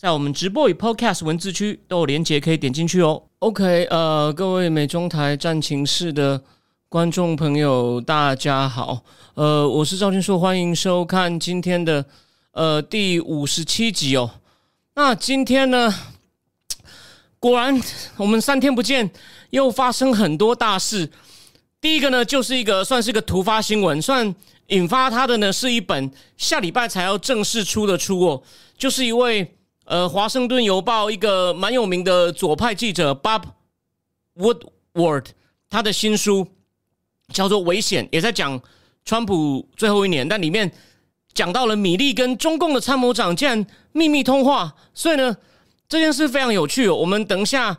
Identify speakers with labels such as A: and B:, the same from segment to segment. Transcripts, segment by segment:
A: 在我们直播与 Podcast 文字区都有连结，可以点进去哦。OK，呃，各位美中台战情室的观众朋友，大家好。呃，我是赵俊硕，欢迎收看今天的呃第五十七集哦。那今天呢，果然我们三天不见，又发生很多大事。第一个呢，就是一个算是个突发新闻，算引发它的呢，是一本下礼拜才要正式出的书哦，就是一位。呃，《华盛顿邮报》一个蛮有名的左派记者 Bob Woodward，他的新书叫做《危险》，也在讲川普最后一年，但里面讲到了米利跟中共的参谋长竟然秘密通话，所以呢，这件事非常有趣。我们等一下，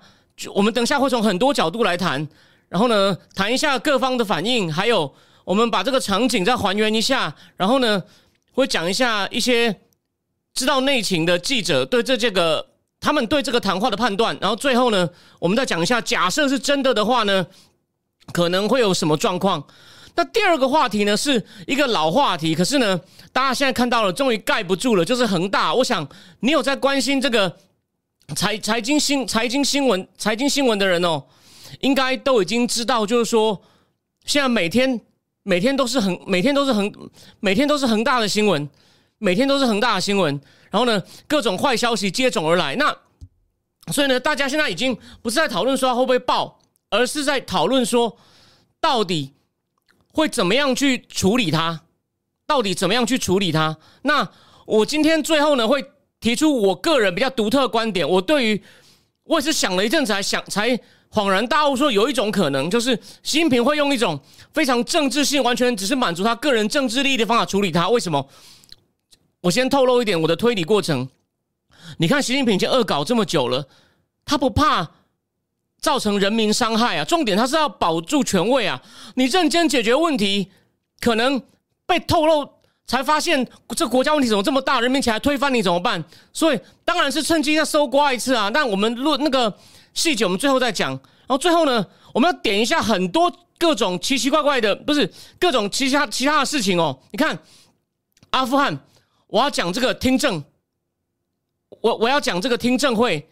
A: 我们等一下会从很多角度来谈，然后呢，谈一下各方的反应，还有我们把这个场景再还原一下，然后呢，会讲一下一些。知道内情的记者对这这个他们对这个谈话的判断，然后最后呢，我们再讲一下，假设是真的的话呢，可能会有什么状况？那第二个话题呢，是一个老话题，可是呢，大家现在看到了，终于盖不住了，就是恒大。我想你有在关心这个财财经新财经新闻财经新闻的人哦，应该都已经知道，就是说现在每天每天都是恒每天都是恒每天都是恒大的新闻。每天都是恒大的新闻，然后呢，各种坏消息接踵而来。那所以呢，大家现在已经不是在讨论说会不会爆，而是在讨论说到底会怎么样去处理它，到底怎么样去处理它。那我今天最后呢，会提出我个人比较独特的观点。我对于我也是想了一阵子才想，才恍然大悟，说有一种可能，就是习近平会用一种非常政治性、完全只是满足他个人政治利益的方法处理它。为什么？我先透露一点我的推理过程。你看，习近平已经恶搞这么久了，他不怕造成人民伤害啊？重点他是要保住权位啊！你认真解决问题，可能被透露才发现这国家问题怎么这么大，人民起来推翻你怎么办？所以当然是趁机再搜刮一次啊！但我们论那个细节，我们最后再讲。然后最后呢，我们要点一下很多各种奇奇怪怪的，不是各种其他其他的事情哦。你看，阿富汗。我要讲这个听证，我我要讲这个听证会，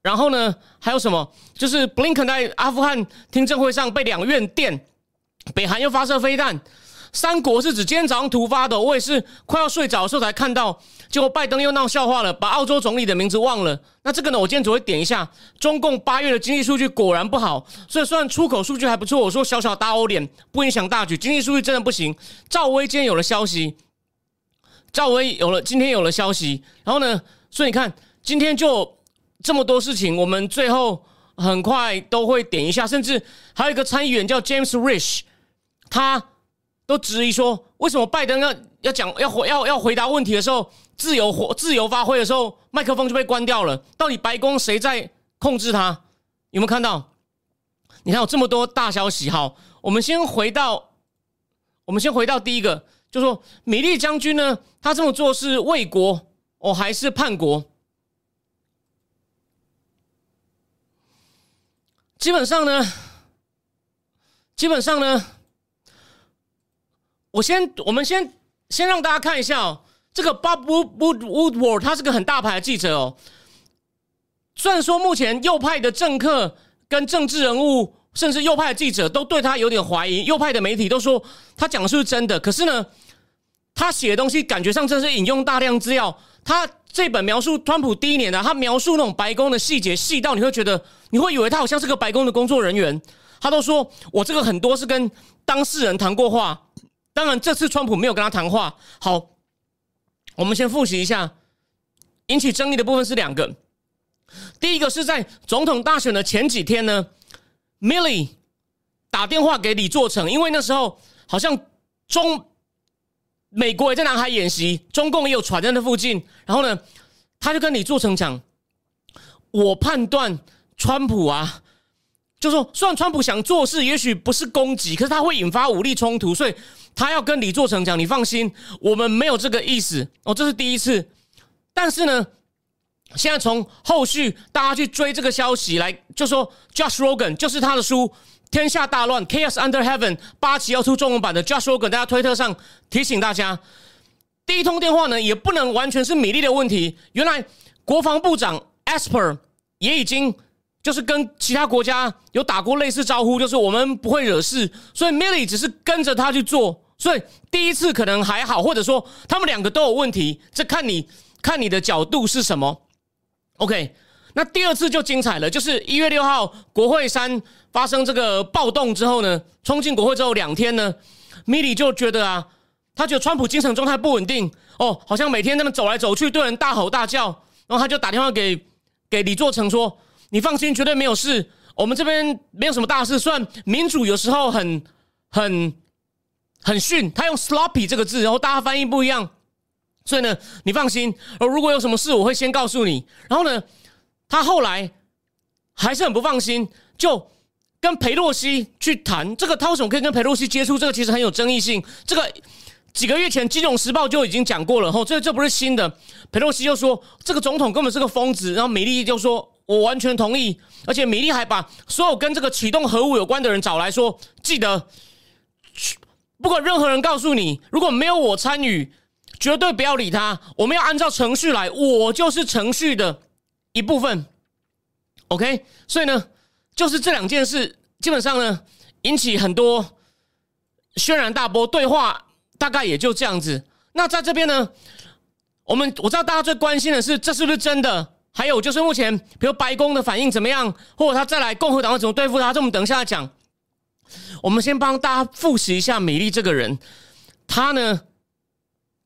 A: 然后呢，还有什么？就是布林肯在阿富汗听证会上被两院电，北韩又发射飞弹，三国是指今天早上突发的，我也是快要睡着的时候才看到，结果拜登又闹笑话了，把澳洲总理的名字忘了。那这个呢，我今天只会点一下，中共八月的经济数据果然不好，所以虽然出口数据还不错，我说小小打欧脸不影响大局，经济数据真的不行。赵薇今天有了消息。赵薇有了，今天有了消息，然后呢？所以你看，今天就这么多事情，我们最后很快都会点一下，甚至还有一个参议员叫 James Rich，他都质疑说，为什么拜登要要讲要回要要回答问题的时候，自由活自由发挥的时候，麦克风就被关掉了？到底白宫谁在控制他？有没有看到？你看有这么多大消息，好，我们先回到，我们先回到第一个。就说米利将军呢，他这么做是为国哦，还是叛国？基本上呢，基本上呢，我先我们先先让大家看一下哦，这个 Bob Wood Woodward 他是个很大牌的记者哦。虽然说目前右派的政客跟政治人物，甚至右派的记者都对他有点怀疑，右派的媒体都说他讲的是不是真的？可是呢？他写的东西感觉上真是引用大量资料。他这本描述川普第一年的，他描述那种白宫的细节，细到你会觉得，你会以为他好像是个白宫的工作人员。他都说我这个很多是跟当事人谈过话。当然，这次川普没有跟他谈话。好，我们先复习一下，引起争议的部分是两个。第一个是在总统大选的前几天呢，Milly 打电话给李作成，因为那时候好像中。美国也在南海演习，中共也有船在那附近。然后呢，他就跟李作成讲：“我判断川普啊，就说虽然川普想做事，也许不是攻击，可是他会引发武力冲突，所以他要跟李作成讲：“你放心，我们没有这个意思。”哦，这是第一次。但是呢，现在从后续大家去追这个消息来，就说 Josh Rogan 就是他的书《天下大乱 Chaos Under Heaven》八期要出中文版的 Josh Rogan，大家推特上提醒大家，第一通电话呢也不能完全是米利的问题。原来国防部长 Asper 也已经。就是跟其他国家有打过类似招呼，就是我们不会惹事，所以 Milly 只是跟着他去做，所以第一次可能还好，或者说他们两个都有问题，这看你看你的角度是什么。OK，那第二次就精彩了，就是一月六号国会山发生这个暴动之后呢，冲进国会之后两天呢，Milly 就觉得啊，他觉得川普精神状态不稳定哦，好像每天那么走来走去，对人大吼大叫，然后他就打电话给给李作成说。你放心，绝对没有事。我们这边没有什么大事。虽然民主有时候很、很、很逊，他用 “sloppy” 这个字，然后大家翻译不一样。所以呢，你放心。而如果有什么事，我会先告诉你。然后呢，他后来还是很不放心，就跟裴洛西去谈这个。他为什么可以跟裴洛西接触？这个其实很有争议性。这个几个月前《金融时报》就已经讲过了。吼，这这不是新的。裴洛西就说这个总统根本是个疯子。然后美丽就说。我完全同意，而且米利还把所有跟这个启动核武有关的人找来说，记得，不管任何人告诉你，如果没有我参与，绝对不要理他。我们要按照程序来，我就是程序的一部分。OK，所以呢，就是这两件事，基本上呢，引起很多轩然大波。对话大概也就这样子。那在这边呢，我们我知道大家最关心的是，这是不是真的？还有就是目前，比如白宫的反应怎么样，或者他再来共和党会怎么对付他？这我们等一下讲。我们先帮大家复习一下米利这个人。他呢，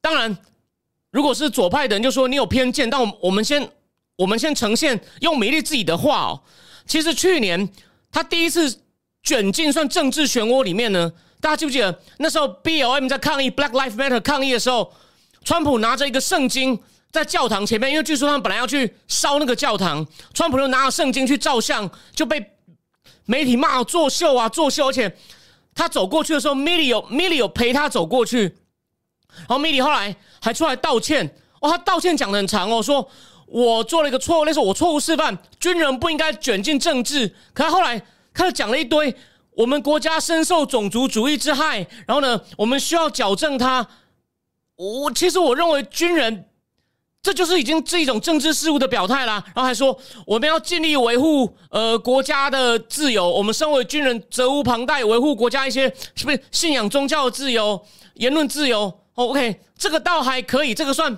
A: 当然，如果是左派的人就说你有偏见，但我我们先我们先呈现用米利自己的话哦。其实去年他第一次卷进算政治漩涡里面呢，大家记不记得那时候 B L M 在抗议 Black Lives Matter 抗议的时候，川普拿着一个圣经。在教堂前面，因为据说他们本来要去烧那个教堂，川普就拿着圣经去照相，就被媒体骂作秀啊作秀，而且他走过去的时候 m i l l 有 m i l l 有陪他走过去，然后 m i l l 后来还出来道歉，哦，他道歉讲的很长哦，说我做了一个错误，那是我错误示范，军人不应该卷进政治，可他后来开始讲了一堆，我们国家深受种族主义之害，然后呢，我们需要矫正他，我其实我认为军人。这就是已经是一种政治事务的表态啦。然后还说我们要尽力维护呃国家的自由，我们身为军人责无旁贷，维护国家一些是不是信仰宗教的自由、言论自由？OK，这个倒还可以，这个算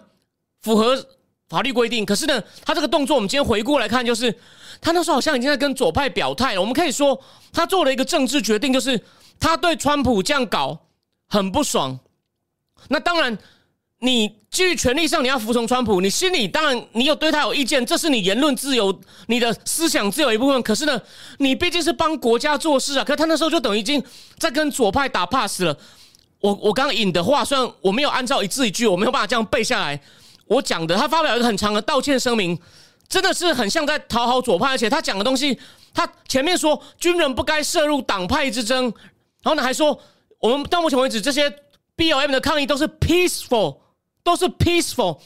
A: 符合法律规定。可是呢，他这个动作，我们今天回顾来看，就是他那时候好像已经在跟左派表态了。我们可以说，他做了一个政治决定，就是他对川普这样搞很不爽。那当然。你基于权利上，你要服从川普，你心里当然你有对他有意见，这是你言论自由、你的思想自由一部分。可是呢，你毕竟是帮国家做事啊。可他那时候就等于已经在跟左派打 pass 了。我我刚引的话，虽然我没有按照一字一句，我没有办法这样背下来。我讲的，他发表一个很长的道歉声明，真的是很像在讨好左派。而且他讲的东西，他前面说军人不该涉入党派之争，然后呢还说我们到目前为止这些 BLM 的抗议都是 peaceful。都是 peaceful，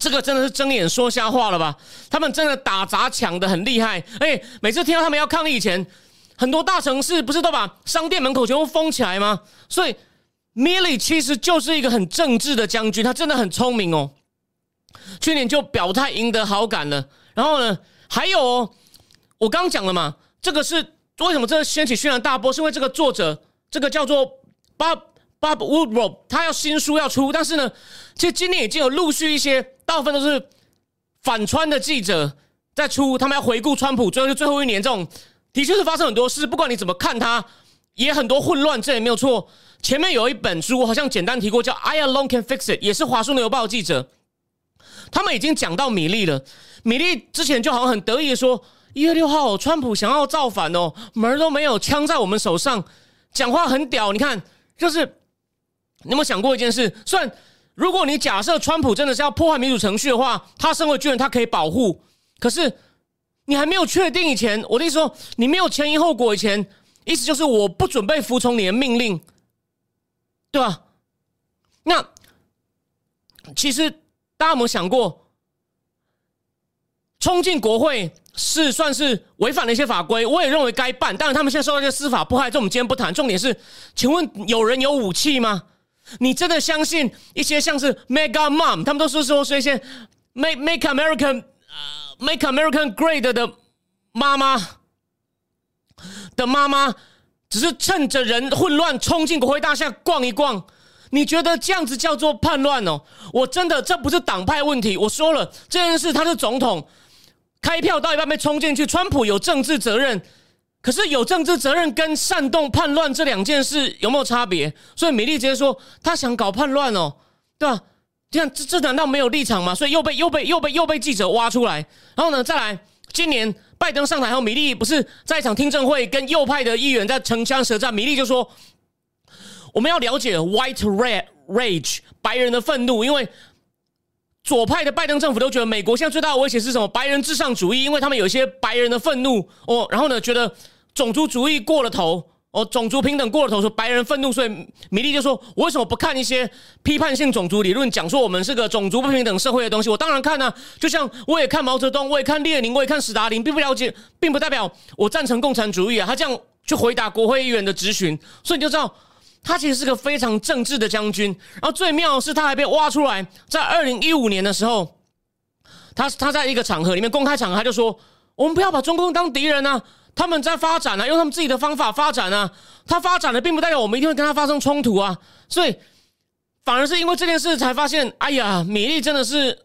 A: 这个真的是睁眼说瞎话了吧？他们真的打砸抢的很厉害。哎，每次听到他们要抗议以前，很多大城市不是都把商店门口全部封起来吗？所以 Milly 其实就是一个很政治的将军，他真的很聪明哦。去年就表态赢得好感了。然后呢，还有哦，我刚讲了嘛，这个是为什么这掀起轩然大波？是因为这个作者，这个叫做 Bob Bob Woodward 他要新书要出，但是呢，其实今年已经有陆续一些，大部分都是反川的记者在出，他们要回顾川普最后最后一年，这种的确是发生很多事，不管你怎么看他，也很多混乱，这也没有错。前面有一本书，好像简单提过，叫 I alone can fix it，也是华盛顿邮报记者，他们已经讲到米利了。米利之前就好像很得意的说，一月六号川普想要造反哦，门都没有，枪在我们手上，讲话很屌，你看就是。你有没有想过一件事？虽然如果你假设川普真的是要破坏民主程序的话，他身为军人，他可以保护。可是你还没有确定以前，我的意思说，你没有前因后果以前，意思就是我不准备服从你的命令，对吧？那其实大家有没有想过，冲进国会是算是违反了一些法规？我也认为该办，但是他们现在受到一些司法迫害，这我们今天不谈。重点是，请问有人有武器吗？你真的相信一些像是 Mega Mom，他们都是说说一些 Make Make American。Make American Great 的妈妈的妈妈，只是趁着人混乱冲进国会大厦逛一逛。你觉得这样子叫做叛乱哦？我真的这不是党派问题。我说了这件事，他是总统，开票到一半被冲进去，川普有政治责任。可是有政治责任跟煽动叛乱这两件事有没有差别？所以米利直接说他想搞叛乱哦，对吧？这样这这难道没有立场吗？所以又被又被又被又被记者挖出来。然后呢，再来，今年拜登上台后，米利不是在一场听证会跟右派的议员在城枪舌战。米利就说：“我们要了解 White Red Rage 白人的愤怒，因为左派的拜登政府都觉得美国现在最大的威胁是什么？白人至上主义，因为他们有一些白人的愤怒哦。然后呢，觉得种族主义过了头。”哦，种族平等过了头，说白人愤怒，所以米利就说：“我为什么不看一些批判性种族理论，讲说我们是个种族不平等社会的东西？我当然看呢，就像我也看毛泽东，我也看列宁，我也看斯大林，并不了解，并不代表我赞成共产主义啊。”他这样去回答国会议员的质询，所以你就知道他其实是个非常政治的将军。然后最妙的是，他还被挖出来，在二零一五年的时候，他他在一个场合里面公开场合，他就说：“我们不要把中共当敌人啊。”他们在发展啊，用他们自己的方法发展啊。他发展的并不代表我们一定会跟他发生冲突啊。所以反而是因为这件事才发现，哎呀，米粒真的是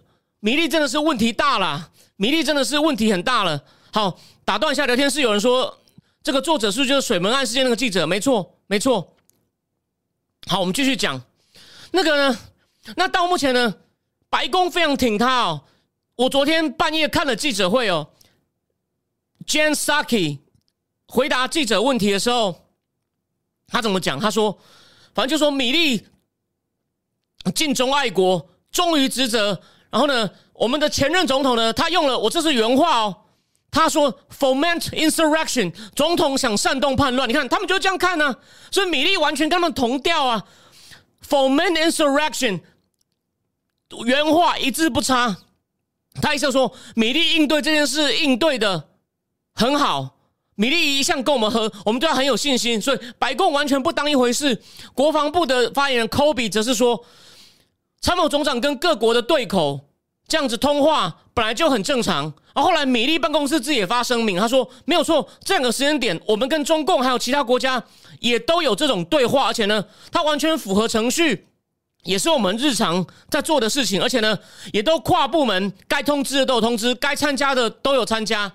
A: 米粒真的是问题大了，米粒真的是问题很大了。好，打断一下聊天室，有人说这个作者是不是就是水门案事件那个记者，没错，没错。好，我们继续讲那个呢。那到目前呢，白宫非常挺他哦。我昨天半夜看了记者会哦。Jan Saki 回答记者问题的时候，他怎么讲？他说：“反正就说米利尽忠爱国，忠于职责。然后呢，我们的前任总统呢，他用了我这是原话哦。他说：‘foment insurrection’，总统想煽动叛乱。你看，他们就这样看呢。所以米利完全跟他们同调啊。‘foment insurrection’，原话一字不差。他意思说，米利应对这件事应对的。”很好，米利一向跟我们和我们对他很有信心，所以白宫完全不当一回事。国防部的发言人科比则是说，参谋总长跟各国的对口这样子通话本来就很正常。而后来米利办公室自己也发声明，他说没有错，这两个时间点我们跟中共还有其他国家也都有这种对话，而且呢，它完全符合程序，也是我们日常在做的事情，而且呢，也都跨部门该通知的都有通知，该参加的都有参加。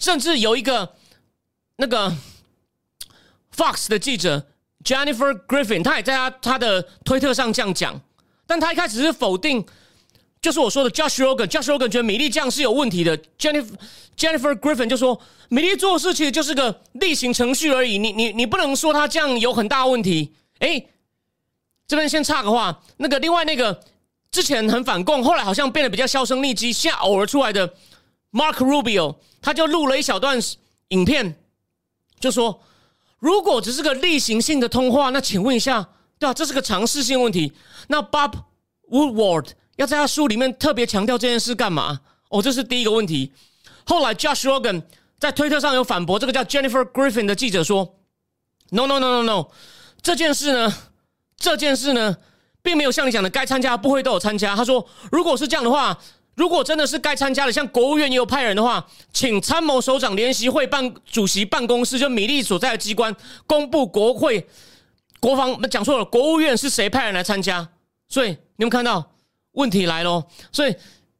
A: 甚至有一个那个 Fox 的记者 Jennifer Griffin，他也在他他的推特上这样讲，但他一开始是否定，就是我说的 Josh Rogan，Josh Rogan 觉得米利这样是有问题的，Jennifer Jennifer Griffin 就说米利做事其实就是个例行程序而已，你你你不能说他这样有很大问题。哎，这边先插个话，那个另外那个之前很反共，后来好像变得比较销声匿迹，现在偶尔出来的。Mark Rubio，他就录了一小段影片，就说：“如果只是个例行性的通话，那请问一下，对吧？这是个常识性问题。那 Bob Woodward 要在他书里面特别强调这件事干嘛？哦，这是第一个问题。后来 Josh Rogan 在推特上有反驳这个叫 Jennifer Griffin 的记者说：‘No, no, no, no, no，这件事呢，这件事呢，并没有像你讲的该参加不会都有参加。’他说，如果是这样的话。”如果真的是该参加的，像国务院也有派人的话，请参谋首长联席会办主席办公室，就米利所在的机关公布国会国防讲错了，国务院是谁派人来参加？所以你们看到问题来喽。所以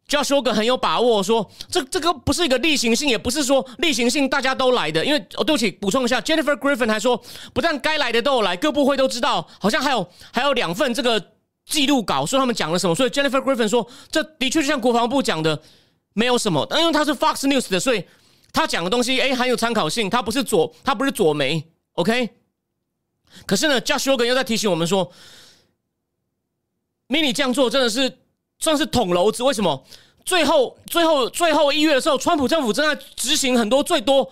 A: 就要说个很有把握，说这这个不是一个例行性，也不是说例行性大家都来的。因为哦，对不起，补充一下，Jennifer Griffin 还说，不但该来的都有来，各部会都知道，好像还有还有两份这个。记录稿说他们讲了什么，所以 Jennifer Griffin 说这的确就像国防部讲的，没有什么。但因为他是 Fox News 的，所以他讲的东西哎很有参考性。他不是左，他不是左媒，OK。可是呢，Josh o g a 又在提醒我们说，Mini 这样做真的是算是捅娄子。为什么？最后最后最后一月的时候，川普政府正在执行很多最多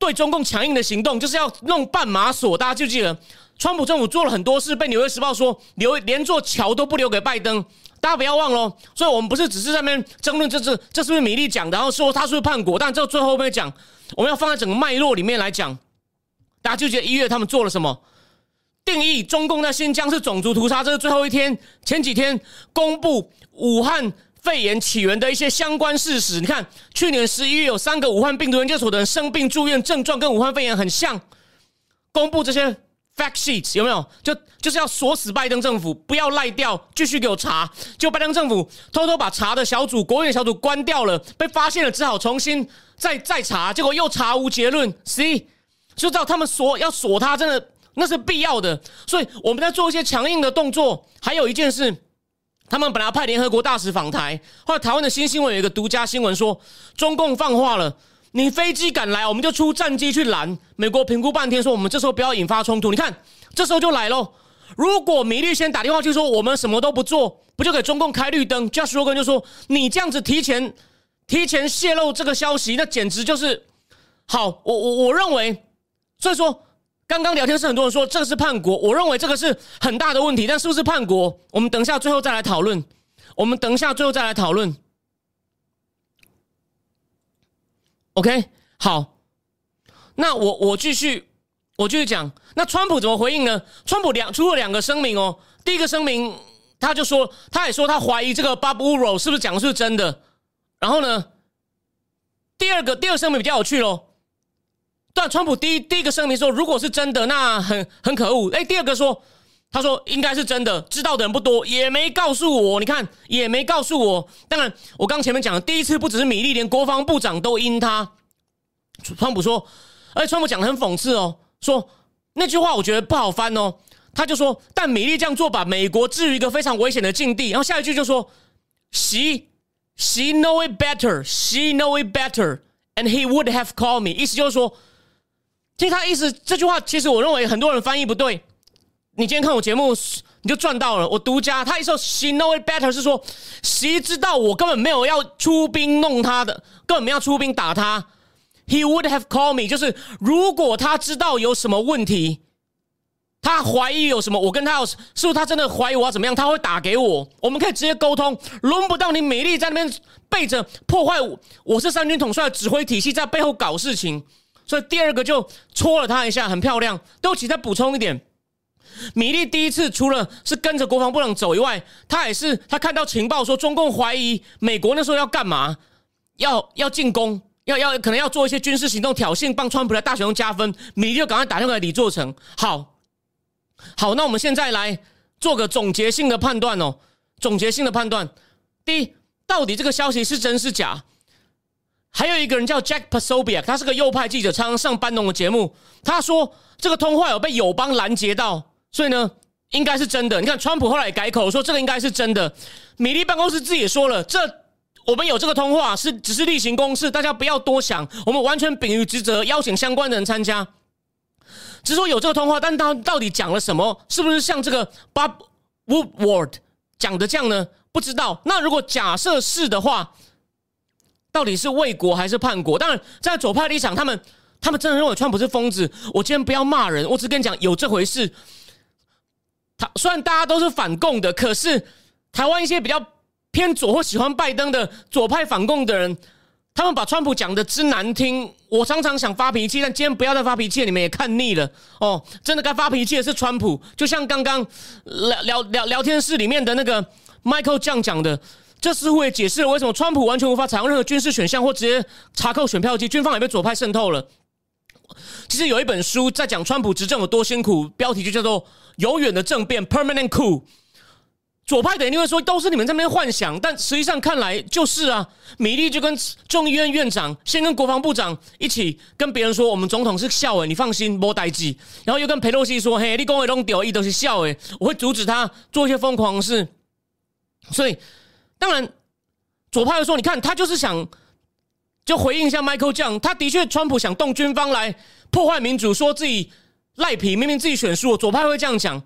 A: 对中共强硬的行动，就是要弄半马索。大家就记得，川普政府做了很多事，被《纽约时报》说留连座桥都不留给拜登。大家不要忘了，所以我们不是只是在那边争论这是这是不是米利讲，然后说他是不是叛国，但这最后面讲，我们要放在整个脉络里面来讲。大家就觉得一月他们做了什么？定义中共在新疆是种族屠杀，这是最后一天。前几天公布武汉肺炎起源的一些相关事实。你看，去年十一月有三个武汉病毒研究所的人生病住院，症状跟武汉肺炎很像。公布这些 fact sheets 有没有？就就是要锁死拜登政府，不要赖掉，继续给我查。就拜登政府偷偷把查的小组、国务院小组关掉了，被发现了，只好重新再再查，结果又查无结论。C 就知道他们锁要锁他，真的。那是必要的，所以我们在做一些强硬的动作。还有一件事，他们本来派联合国大使访台，后来台湾的新新闻有一个独家新闻说，中共放话了，你飞机敢来，我们就出战机去拦。美国评估半天说，我们这时候不要引发冲突。你看，这时候就来喽。如果米利先打电话去说，我们什么都不做，不就给中共开绿灯？Just Rogan 就说，你这样子提前提前泄露这个消息，那简直就是好。我我我认为，所以说。刚刚聊天是很多人说这个是叛国，我认为这个是很大的问题。但是不是叛国？我们等一下最后再来讨论。我们等一下最后再来讨论。OK，好。那我我继续我继续讲。那川普怎么回应呢？川普两出了两个声明哦。第一个声明他就说，他也说他怀疑这个 Baburow 是不是讲的是真的。然后呢，第二个第二声明比较有趣喽。但川普第一第一个声明说，如果是真的，那很很可恶。哎，第二个说，他说应该是真的，知道的人不多，也没告诉我。你看，也没告诉我。当然，我刚前面讲的，第一次不只是米利，连国防部长都因他。川普说，而且川普讲的很讽刺哦，说那句话我觉得不好翻哦。他就说，但米利这样做把美国置于一个非常危险的境地。然后下一句就说，she she know it better, she know it better, and he would have called me。意思就是说。其实他意思这句话，其实我认为很多人翻译不对。你今天看我节目，你就赚到了。我独家，他一说 “she know it better” 是说谁知道我根本没有要出兵弄他的，根本没有出兵打他。He would have called me，就是如果他知道有什么问题，他怀疑有什么，我跟他要是不是他真的怀疑我要怎么样，他会打给我，我们可以直接沟通。轮不到你美丽在那边背着破坏我，我是三军统帅的指挥体系，在背后搞事情。所以第二个就戳了他一下，很漂亮。都起再补充一点，米利第一次除了是跟着国防部长走以外，他也是他看到情报说中共怀疑美国那时候要干嘛，要要进攻，要要可能要做一些军事行动挑衅，帮川普来大选中加分。米利就赶快打电话给李作成，好，好，那我们现在来做个总结性的判断哦，总结性的判断，第一，到底这个消息是真是假？还有一个人叫 Jack Posobiec，他是个右派记者，常常上班农的节目。他说这个通话有被友邦拦截到，所以呢，应该是真的。你看，川普后来改口说这个应该是真的。米利办公室自己也说了，这我们有这个通话是只是例行公事，大家不要多想。我们完全秉于职责，邀请相关的人参加。只是说有这个通话，但他到底讲了什么？是不是像这个 Bob Woodward 讲的这样呢？不知道。那如果假设是的话。到底是为国还是叛国？当然，在左派立场，他们他们真的认为川普是疯子。我今天不要骂人，我只跟你讲有这回事。他虽然大家都是反共的，可是台湾一些比较偏左或喜欢拜登的左派反共的人，他们把川普讲的之难听。我常常想发脾气，但今天不要再发脾气，你们也看腻了哦。真的该发脾气的是川普，就像刚刚聊聊聊聊天室里面的那个 Michael 这样讲的。这似乎也解释了为什么川普完全无法采用任何军事选项或直接查扣选票机，军方也被左派渗透了。其实有一本书在讲川普执政有多辛苦，标题就叫做《永远的政变》（Permanent Coup）。左派的人会说都是你们这边幻想，但实际上看来就是啊。米利就跟众议院院长先跟国防部长一起跟别人说，我们总统是笑诶，你放心，莫代机。然后又跟佩洛西说，嘿，你讲的拢屌，一都是笑诶，我会阻止他做一些疯狂的事。所以。当然，左派又说：“你看，他就是想就回应一下 Michael 这样，他的确，川普想动军方来破坏民主，说自己赖皮，明明自己选输。左派会这样讲，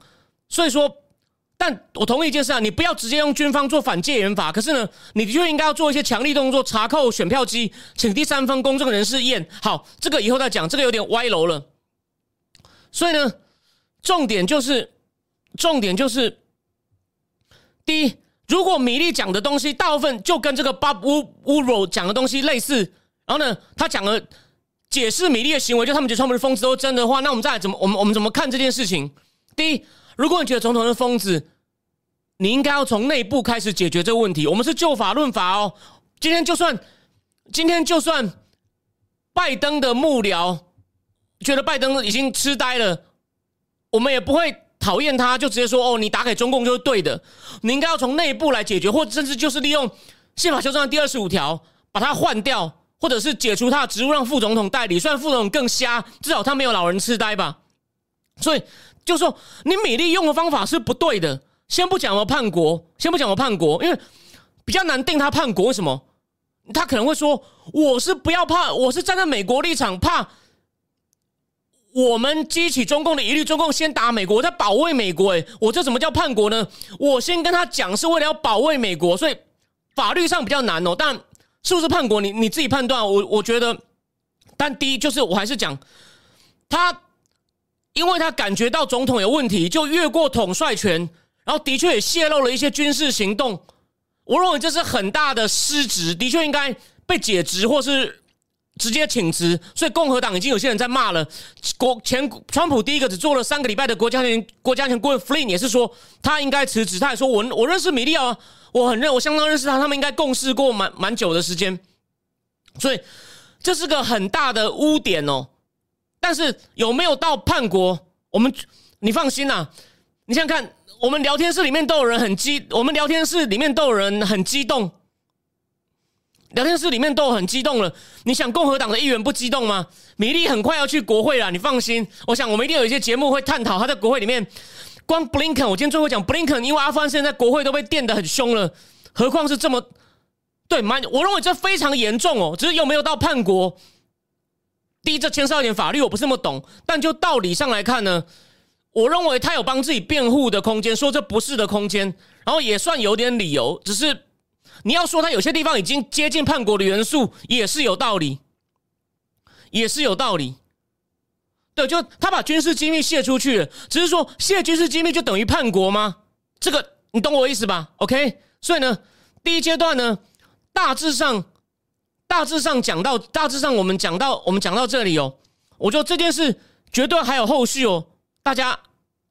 A: 所以说但我同意一件事啊，你不要直接用军方做反戒严法，可是呢，你的确应该要做一些强力动作，查扣选票机，请第三方公证人士验。好，这个以后再讲，这个有点歪楼了。所以呢，重点就是，重点就是，第一，如果米粒讲的东西大部分就跟这个 Bob Woodward 讲的东西类似，然后呢，他讲了解释米粒的行为，就他们觉得他们是疯子都真的话，那我们再来怎么，我们我们怎么看这件事情？第一。如果你觉得总统是疯子，你应该要从内部开始解决这个问题。我们是就法论法哦。今天就算今天就算拜登的幕僚觉得拜登已经痴呆了，我们也不会讨厌他，就直接说哦，你打给中共就是对的。你应该要从内部来解决，或甚至就是利用宪法修正案第二十五条把它换掉，或者是解除他的职务，让副总统代理。虽然副总统更瞎，至少他没有老人痴呆吧。所以。就说你米利用的方法是不对的。先不讲我叛国，先不讲我叛国，因为比较难定他叛国。为什么？他可能会说我是不要怕，我是站在美国立场，怕我们激起中共的疑虑，中共先打美国，在保卫美国。哎，我这怎么叫叛国呢？我先跟他讲是为了要保卫美国，所以法律上比较难哦。但是不是叛国，你你自己判断。我我觉得，但第一就是我还是讲他。因为他感觉到总统有问题，就越过统帅权，然后的确也泄露了一些军事行动。我认为这是很大的失职，的确应该被解职或是直接请辞。所以共和党已经有些人在骂了。国前川普第一个只做了三个礼拜的国家安全国家安全顾问弗林也是说他应该辞职。他也说我我认识米利奥，我很认我相当认识他，他们应该共事过蛮蛮久的时间。所以这是个很大的污点哦。但是有没有到叛国？我们你放心呐，你想想看，我们聊天室里面都有人很激，我们聊天室里面都有人很激动，聊天室里面都很激动了。你想共和党的议员不激动吗？米利很快要去国会了，你放心。我想我们一定有一些节目会探讨他在国会里面。光 Blinken，，我今天最后讲 Blinken，，因为阿富汗现在国会都被电的很凶了，何况是这么对蛮？我认为这非常严重哦，只是有没有到叛国？第一，这牵涉一点法律，我不是那么懂。但就道理上来看呢，我认为他有帮自己辩护的空间，说这不是的空间，然后也算有点理由。只是你要说他有些地方已经接近叛国的元素，也是有道理，也是有道理。对，就他把军事机密泄出去了，只是说泄军事机密就等于叛国吗？这个你懂我意思吧？OK，所以呢，第一阶段呢，大致上。大致上讲到，大致上我们讲到，我们讲到这里哦，我觉得这件事绝对还有后续哦，大家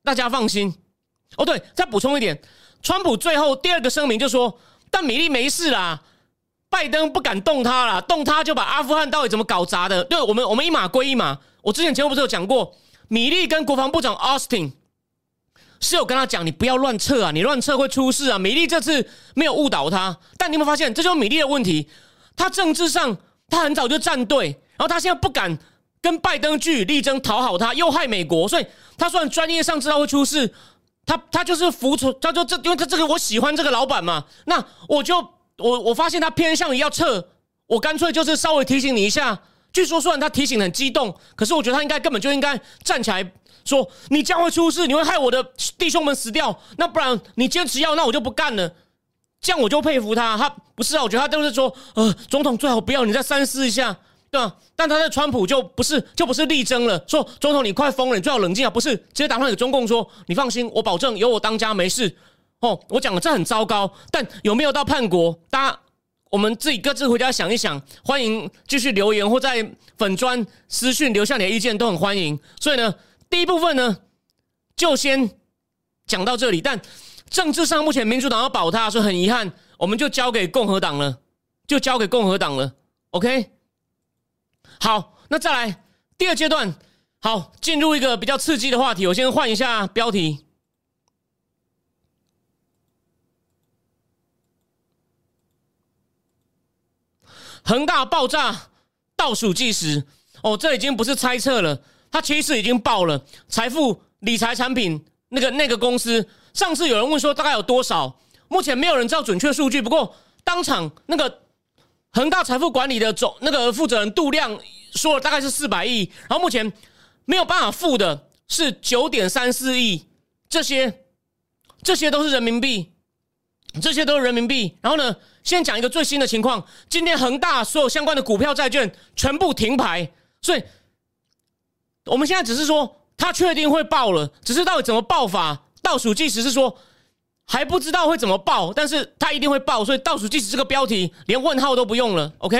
A: 大家放心哦。对，再补充一点，川普最后第二个声明就说，但米利没事啦，拜登不敢动他了，动他就把阿富汗到底怎么搞砸的。对我们，我们一码归一码。我之前节目不是有讲过，米利跟国防部长 Austin 是有跟他讲，你不要乱撤啊，你乱撤会出事啊。米利这次没有误导他，但你有没有发现，这就是米利的问题。他政治上，他很早就站队，然后他现在不敢跟拜登据理力争讨好他，又害美国，所以他虽然专业上知道会出事，他他就是服从，他就这，因为他这个我喜欢这个老板嘛，那我就我我发现他偏向于要撤，我干脆就是稍微提醒你一下。据说虽然他提醒很激动，可是我觉得他应该根本就应该站起来说，你将会出事，你会害我的弟兄们死掉，那不然你坚持要，那我就不干了。这样我就佩服他，他不是啊，我觉得他都是说，呃，总统最好不要，你再三思一下，对吧？但他在川普就不是，就不是力争了，说总统你快疯了，你最好冷静啊，不是直接打电话给中共说，你放心，我保证有我当家没事。哦，我讲的这很糟糕，但有没有到叛国？大家我们自己各自回家想一想，欢迎继续留言或在粉砖私讯留下你的意见，都很欢迎。所以呢，第一部分呢就先讲到这里，但。政治上目前民主党要保他，所以很遗憾，我们就交给共和党了，就交给共和党了。OK，好，那再来第二阶段，好，进入一个比较刺激的话题。我先换一下标题：恒大爆炸倒数计时。哦，这已经不是猜测了，它其实已经爆了。财富理财产品那个那个公司。上次有人问说大概有多少？目前没有人知道准确数据。不过当场那个恒大财富管理的总那个负责人杜亮说了大概是四百亿，然后目前没有办法付的是九点三四亿。这些这些都是人民币，这些都是人民币。然后呢，先讲一个最新的情况，今天恒大所有相关的股票、债券全部停牌，所以我们现在只是说它确定会爆了，只是到底怎么爆法，倒数计时是说。还不知道会怎么爆，但是他一定会爆，所以倒数计时这个标题连问号都不用了，OK？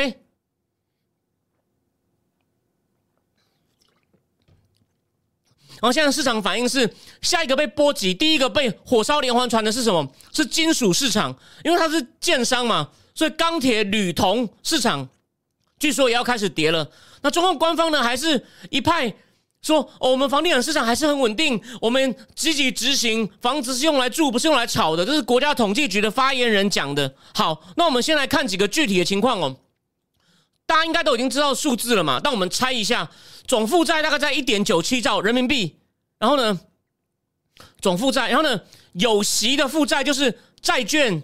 A: 然后现在市场反应是，下一个被波及，第一个被火烧连环船的是什么？是金属市场，因为它是建商嘛，所以钢铁、铝、铜市场据说也要开始跌了。那中共官方呢，还是一派。说哦我们房地产市场还是很稳定，我们积极执行，房子是用来住，不是用来炒的。这是国家统计局的发言人讲的。好，那我们先来看几个具体的情况哦。大家应该都已经知道数字了嘛？但我们猜一下，总负债大概在一点九七兆人民币。然后呢，总负债，然后呢，有息的负债就是债券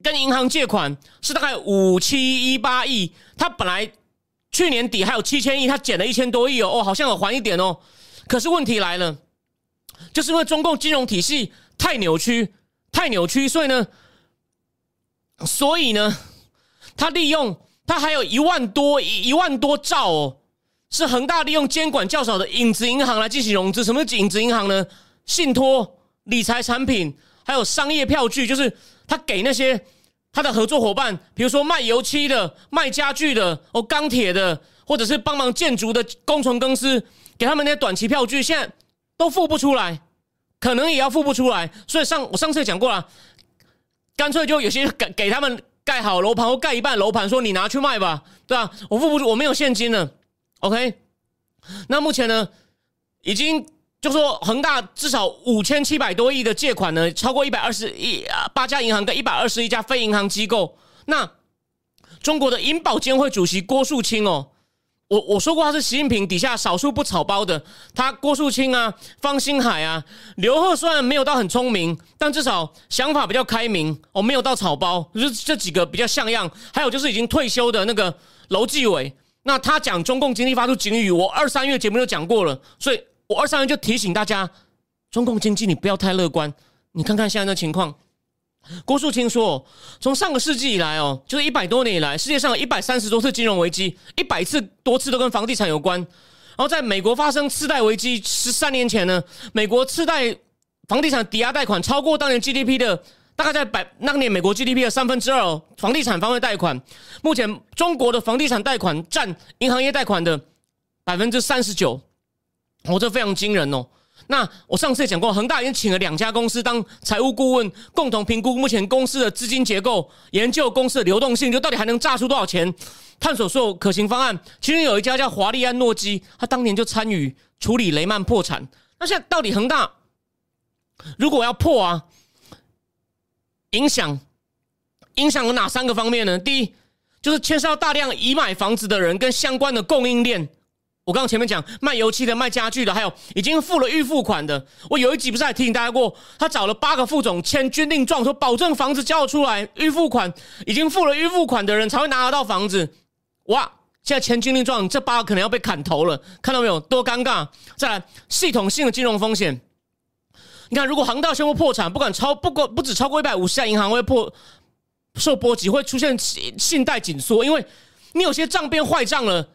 A: 跟银行借款是大概五七一八亿。它本来。去年底还有七千亿，他减了一千多亿哦，哦，好像有还一点哦。可是问题来了，就是因为中共金融体系太扭曲，太扭曲，所以呢，所以呢，他利用他还有一万多一一万多兆哦，是恒大利用监管较少的影子银行来进行融资。什么是影子银行呢？信托、理财产品，还有商业票据，就是他给那些。他的合作伙伴，比如说卖油漆的、卖家具的、哦钢铁的，或者是帮忙建筑的工程公司，给他们那些短期票据，现在都付不出来，可能也要付不出来。所以上我上次也讲过了，干脆就有些给给他们盖好楼盘或盖一半楼盘，说你拿去卖吧，对吧？我付不出，我没有现金了。OK，那目前呢，已经。就说恒大至少五千七百多亿的借款呢，超过一百二十亿，八家银行跟一百二十一家非银行机构。那中国的银保监会主席郭树清哦，我我说过他是习近平底下少数不草包的。他郭树清啊，方星海啊，刘鹤虽然没有到很聪明，但至少想法比较开明哦，没有到草包，就是这几个比较像样。还有就是已经退休的那个楼继伟，那他讲中共经济发出警语，我二三月节目就讲过了，所以。我二三月就提醒大家，中共经济你不要太乐观。你看看现在的情况，郭树清说，从上个世纪以来哦，就是一百多年以来，世界上有一百三十多次金融危机，一百次多次都跟房地产有关。然后在美国发生次贷危机十三年前呢，美国次贷房地产抵押贷款超过当年 GDP 的大概在百那个年美国 GDP 的三分之二哦，房地产方面贷款，目前中国的房地产贷款占银行业贷款的百分之三十九。我这非常惊人哦！那我上次也讲过，恒大已经请了两家公司当财务顾问，共同评估目前公司的资金结构，研究公司的流动性，就到底还能榨出多少钱，探索所有可行方案。其中有一家叫华利安诺基，他当年就参与处理雷曼破产。那现在到底恒大如果要破啊，影响影响有哪三个方面呢？第一，就是牵涉到大量已买房子的人跟相关的供应链。我刚刚前面讲卖油漆的、卖家具的，还有已经付了预付款的。我有一集不是还提醒大家过，他找了八个副总签军令状，说保证房子交出来，预付款已经付了预付款的人才会拿得到房子。哇！现在签军令状，这八个可能要被砍头了，看到没有？多尴尬！再来，系统性的金融风险。你看，如果航大宣布破产，不管超不过不止超过一百五十家银行会破受波及，会出现信贷紧缩，因为你有些账变坏账了。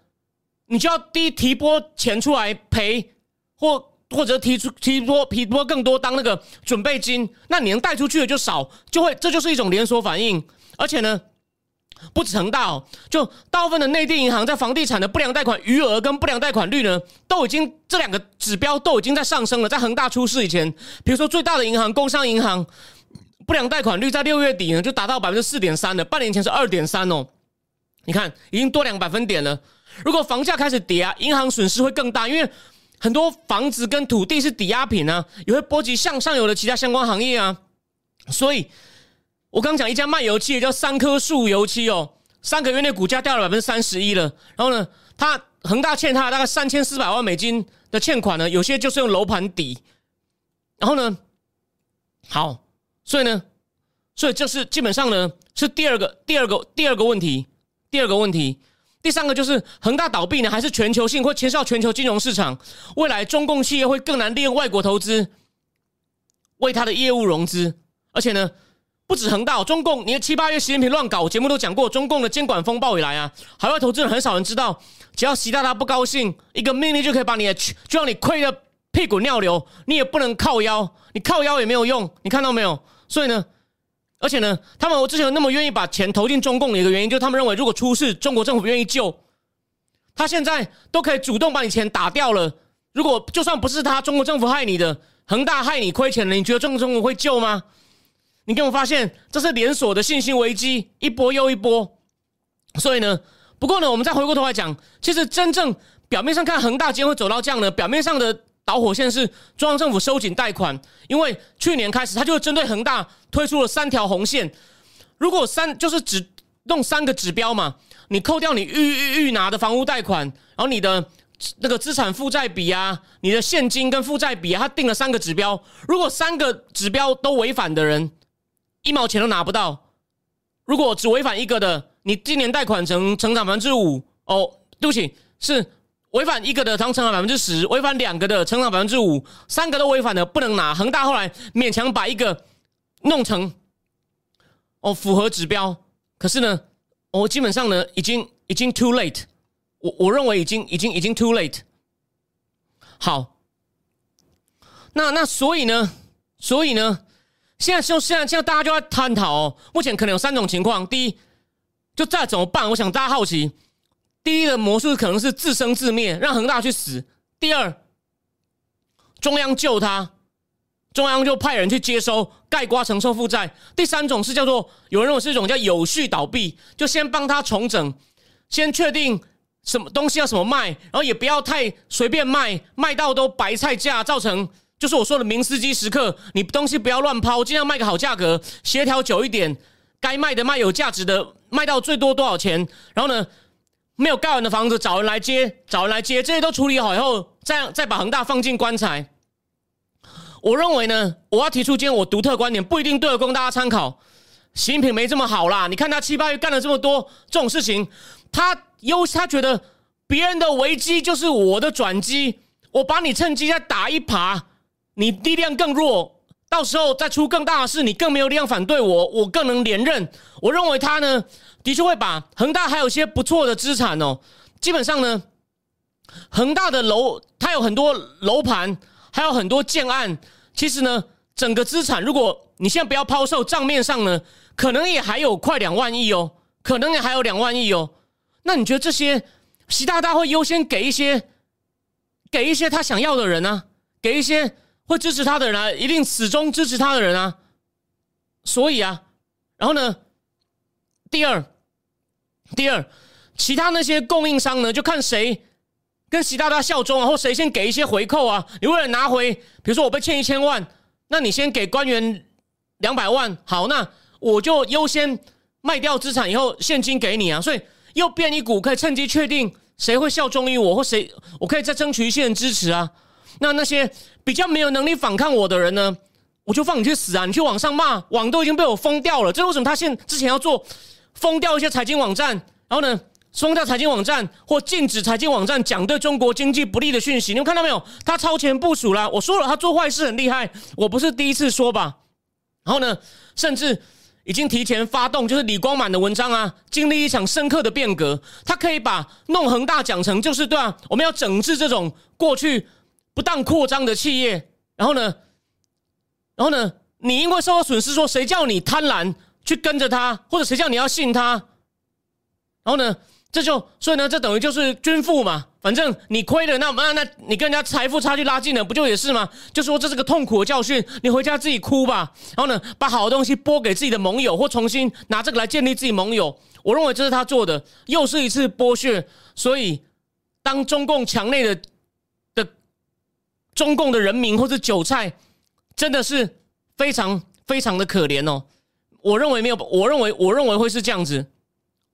A: 你就要第一提拨钱出来赔，或或者提出提拨提拨更多当那个准备金，那你能贷出去的就少，就会这就是一种连锁反应。而且呢，不止恒大，哦，就大部分的内地银行在房地产的不良贷款余额跟不良贷款率呢，都已经这两个指标都已经在上升了。在恒大出事以前，比如说最大的银行工商银行，不良贷款率在六月底呢就达到百分之四点三了，半年前是二点三哦，你看已经多两百分点了。如果房价开始跌啊，银行损失会更大，因为很多房子跟土地是抵押品啊，也会波及向上游的其他相关行业啊。所以，我刚讲一家卖油漆的叫三棵树油漆哦，三个月内股价掉了百分之三十一了。然后呢，他恒大欠他大概三千四百万美金的欠款呢，有些就是用楼盘抵。然后呢，好，所以呢，所以这是基本上呢是第二个第二个第二个问题，第二个问题。第三个就是恒大倒闭呢，还是全球性会牵涉到全球金融市场？未来中共企业会更难利用外国投资为他的业务融资，而且呢，不止恒大，中共，你七八月习近平乱搞，节目都讲过，中共的监管风暴以来啊，海外投资人很少人知道，只要习大大不高兴，一个命令就可以把你的，就让你亏的屁滚尿流，你也不能靠腰，你靠腰也没有用，你看到没有？所以呢，而且呢，他们我之前那么愿意把钱投进中共的一个原因，就是他们认为如果出事，中国政府愿意救，他现在都可以主动把你钱打掉了。如果就算不是他，中国政府害你的，恒大害你亏钱了，你觉得中国政府会救吗？你给我发现这是连锁的信心危机，一波又一波。所以呢，不过呢，我们再回过头来讲，其实真正表面上看恒大今天会走到这样呢，表面上的导火线是中央政府收紧贷款，因为去年开始他就针对恒大推出了三条红线。如果三就是只弄三个指标嘛，你扣掉你预预预拿的房屋贷款，然后你的。那个资产负债比啊，你的现金跟负债比啊，他定了三个指标。如果三个指标都违反的人，一毛钱都拿不到；如果只违反一个的，你今年贷款成成长百分之五哦，对不起，是违反一个的，成了百分之十；违反两个的，成长百分之五；三个都违反的不能拿。恒大后来勉强把一个弄成哦符合指标，可是呢，哦基本上呢已经已经 too late。我我认为已经已经已经 too late。好，那那所以呢，所以呢，现在就现在现在大家就在探讨哦。目前可能有三种情况：第一，就再怎么办？我想大家好奇，第一的魔术可能是自生自灭，让恒大去死；第二，中央救他，中央就派人去接收盖瓜承受负债；第三种是叫做有人认为是一种叫有序倒闭，就先帮他重整，先确定。什么东西要什么卖，然后也不要太随便卖，卖到都白菜价，造成就是我说的名司机时刻，你东西不要乱抛，尽量卖个好价格，协调久一点，该卖的卖有价值的，卖到最多多少钱，然后呢，没有盖完的房子找人来接，找人来接，这些都处理好以后，再再把恒大放进棺材。我认为呢，我要提出今天我独特观点，不一定对，供大家参考。习近平没这么好啦，你看他七八月干了这么多这种事情，他。优，他觉得别人的危机就是我的转机，我把你趁机再打一耙，你力量更弱，到时候再出更大的事，你更没有力量反对我，我更能连任。我认为他呢，的确会把恒大还有些不错的资产哦，基本上呢，恒大的楼，它有很多楼盘，还有很多建案，其实呢，整个资产，如果你现在不要抛售，账面上呢，可能也还有快两万亿哦，可能也还有两万亿哦。那你觉得这些习大大会优先给一些给一些他想要的人呢？给一些会支持他的人啊，一定始终支持他的人啊。所以啊，然后呢，第二，第二，其他那些供应商呢，就看谁跟习大大效忠啊，或谁先给一些回扣啊。你为了拿回，比如说我被欠一千万，那你先给官员两百万，好，那我就优先卖掉资产以后现金给你啊。所以。又变一股，可以趁机确定谁会效忠于我，或谁我可以再争取一些人支持啊。那那些比较没有能力反抗我的人呢，我就放你去死啊！你去网上骂，网都已经被我封掉了。这为什么他现之前要做封掉一些财经网站，然后呢，封掉财经网站或禁止财经网站讲对中国经济不利的讯息？你们看到没有？他超前部署了。我说了，他做坏事很厉害，我不是第一次说吧？然后呢，甚至。已经提前发动，就是李光满的文章啊，经历一场深刻的变革。他可以把弄恒大讲成就是对啊，我们要整治这种过去不当扩张的企业。然后呢，然后呢，你因为受到损失，说谁叫你贪婪去跟着他，或者谁叫你要信他？然后呢？这就所以呢，这等于就是均富嘛。反正你亏了，那那那你跟人家财富差距拉近了，不就也是吗？就说这是个痛苦的教训，你回家自己哭吧。然后呢，把好的东西拨给自己的盟友，或重新拿这个来建立自己盟友。我认为这是他做的，又是一次剥削。所以，当中共墙内的中共的人民或者韭菜，真的是非常非常的可怜哦。我认为没有，我认为我认为会是这样子。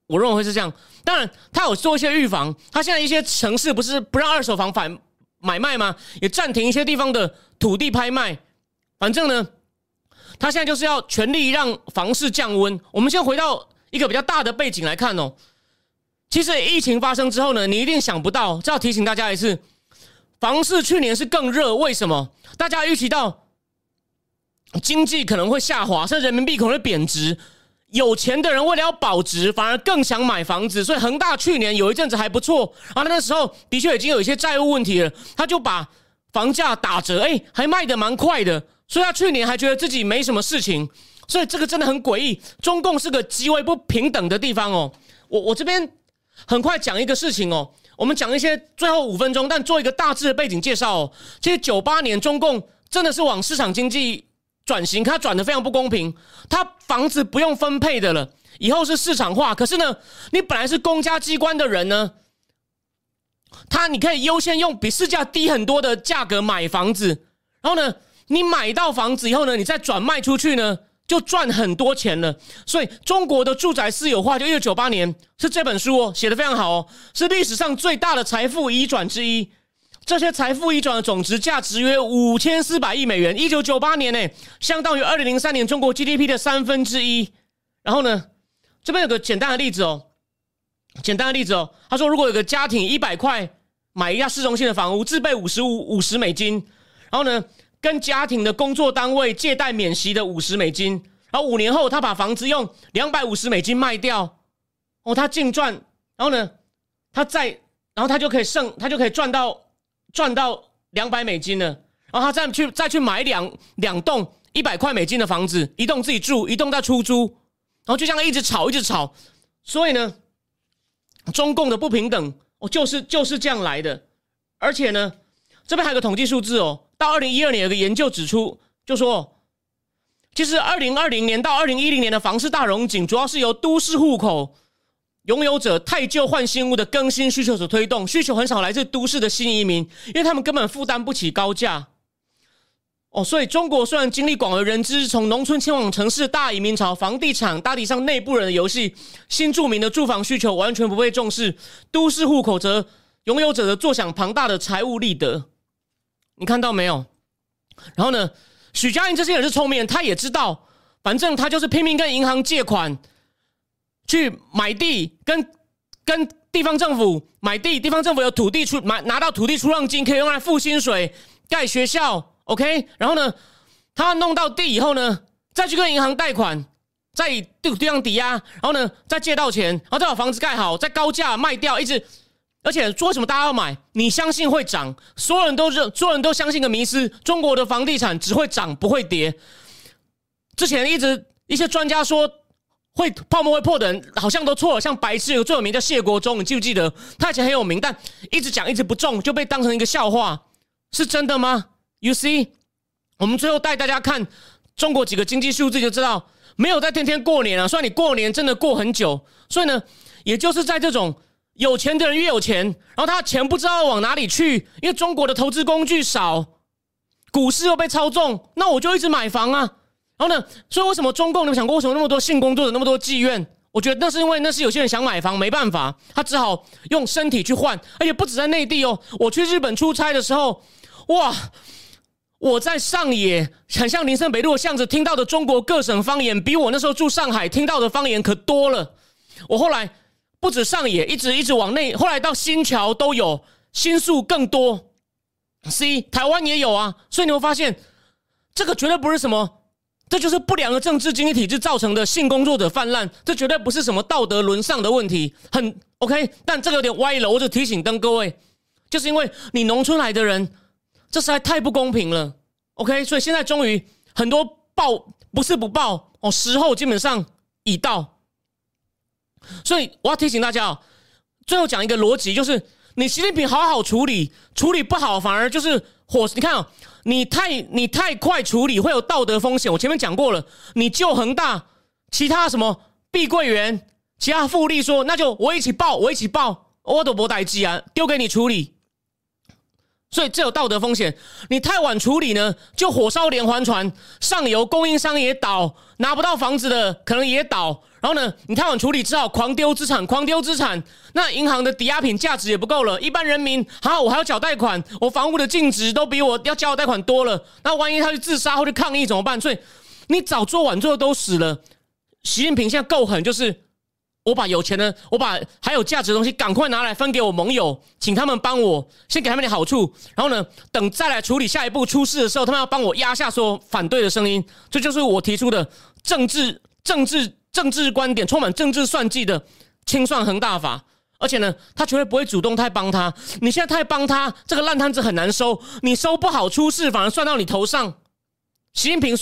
A: 我认为会是这样，当然他有做一些预防。他现在一些城市不是不让二手房反买卖吗？也暂停一些地方的土地拍卖。反正呢，他现在就是要全力让房市降温。我们先回到一个比较大的背景来看哦。其实疫情发生之后呢，你一定想不到，这要提醒大家一次，房市去年是更热。为什么？大家预期到经济可能会下滑，甚至人民币可能会贬值。有钱的人为了要保值，反而更想买房子。所以恒大去年有一阵子还不错，然后那时候的确已经有一些债务问题了，他就把房价打折，哎，还卖的蛮快的。所以他去年还觉得自己没什么事情。所以这个真的很诡异。中共是个极为不平等的地方哦。我我这边很快讲一个事情哦。我们讲一些最后五分钟，但做一个大致的背景介绍哦。其实九八年中共真的是往市场经济。转型，它转的非常不公平。它房子不用分配的了，以后是市场化。可是呢，你本来是公家机关的人呢，他你可以优先用比市价低很多的价格买房子，然后呢，你买到房子以后呢，你再转卖出去呢，就赚很多钱了。所以，中国的住宅私有化就一九九八年是这本书哦写的非常好哦，是历史上最大的财富移转之一。这些财富移转的总值价值约五千四百亿美元，一九九八年呢，相当于二零零三年中国 GDP 的三分之一。然后呢，这边有个简单的例子哦，简单的例子哦，他说如果有个家庭一百块买一家市中心的房屋，自备五十五五十美金，然后呢，跟家庭的工作单位借贷免息的五十美金，然后五年后他把房子用两百五十美金卖掉，哦，他净赚，然后呢，他再，然后他就可以剩，他就可以赚到。赚到两百美金了，然后他再去再去买两两栋一百块美金的房子，一栋自己住，一栋在出租，然后就这样一直炒，一直炒。所以呢，中共的不平等哦，就是就是这样来的。而且呢，这边还有个统计数字哦，到二零一二年有个研究指出，就说，其实二零二零年到二零一零年的房市大融景，主要是由都市户口。拥有者太旧换新屋的更新需求所推动，需求很少来自都市的新移民，因为他们根本负担不起高价。哦，所以中国虽然经历广为人知，从农村迁往城市大移民潮，房地产大体上内部人的游戏，新住民的住房需求完全不被重视，都市户口则拥有者的坐享庞大的财务利得。你看到没有？然后呢，许家印这些人是聪明人，他也知道，反正他就是拼命跟银行借款。去买地，跟跟地方政府买地，地方政府有土地出买拿到土地出让金，可以用来付薪水、盖学校，OK。然后呢，他弄到地以后呢，再去跟银行贷款，再以地地方抵押，然后呢再借到钱，然后再把房子盖好，再高价卖掉，一直。而且说什么大家要买，你相信会涨，所有人都认，所有人都相信个迷思：中国的房地产只会涨不会跌。之前一直一些专家说。会泡沫会破的人好像都错了，像白痴有最有名叫谢国忠，你记不记得？他以前很有名，但一直讲一直不中，就被当成一个笑话，是真的吗？You see，我们最后带大家看中国几个经济数字就知道，没有在天天过年啊。虽然你过年真的过很久，所以呢，也就是在这种有钱的人越有钱，然后他的钱不知道往哪里去，因为中国的投资工具少，股市又被操纵，那我就一直买房啊。然后呢？所以为什么中共？你们想过为什么那么多性工作者那么多妓院？我觉得那是因为那是有些人想买房没办法，他只好用身体去换。而且不止在内地哦，我去日本出差的时候，哇！我在上野，很像林森北路巷子听到的中国各省方言，比我那时候住上海听到的方言可多了。我后来不止上野，一直一直往内，后来到新桥都有，新宿更多。C 台湾也有啊，所以你会发现，这个绝对不是什么。这就是不良的政治经济体制造成的性工作者泛滥，这绝对不是什么道德沦丧的问题，很 OK。但这个有点歪了，我就提醒跟各位，就是因为你农村来的人，这实在太不公平了，OK。所以现在终于很多报不是不报哦，时候基本上已到。所以我要提醒大家哦，最后讲一个逻辑，就是你习近平好好处理，处理不好反而就是火。你看哦。你太你太快处理会有道德风险，我前面讲过了。你救恒大，其他什么碧桂园，其他富力说，那就我一起报，我一起报，我都不带机啊，丢给你处理。所以这有道德风险。你太晚处理呢，就火烧连环船，上游供应商也倒，拿不到房子的可能也倒。然后呢，你太晚处理，只好狂丢资产，狂丢资产。那银行的抵押品价值也不够了，一般人民，好，我还要缴贷款，我房屋的净值都比我要交的贷款多了。那万一他去自杀或者抗议怎么办？所以你早做晚做都死了。习近平现在够狠，就是我把有钱的，我把还有价值的东西赶快拿来分给我盟友，请他们帮我先给他们点好处，然后呢，等再来处理下一步出事的时候，他们要帮我压下所有反对的声音。这就是我提出的政治、政治、政治观点，充满政治算计的清算恒大法。而且呢，他绝对不会主动太帮他。你现在太帮他，这个烂摊子很难收。你收不好出事，反而算到你头上。习近平。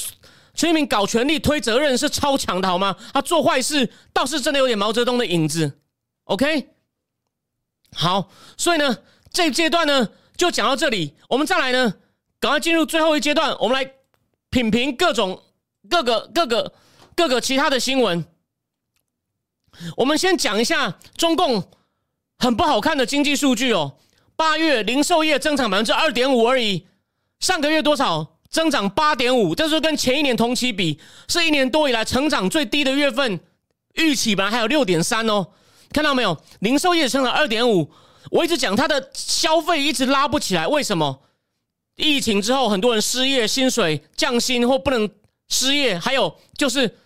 A: 习近平搞权力推责任是超强的，好吗？他做坏事倒是真的有点毛泽东的影子。OK，好，所以呢，这阶段呢就讲到这里。我们再来呢，赶快进入最后一阶段，我们来品评各种各个各个各个其他的新闻。我们先讲一下中共很不好看的经济数据哦。八月零售业增长百分之二点五而已，上个月多少？增长八点五，这是跟前一年同期比，是一年多以来成长最低的月份。预期本来还有六点三哦，看到没有？零售业成长二点五，我一直讲它的消费一直拉不起来，为什么？疫情之后很多人失业，薪水降薪或不能失业，还有就是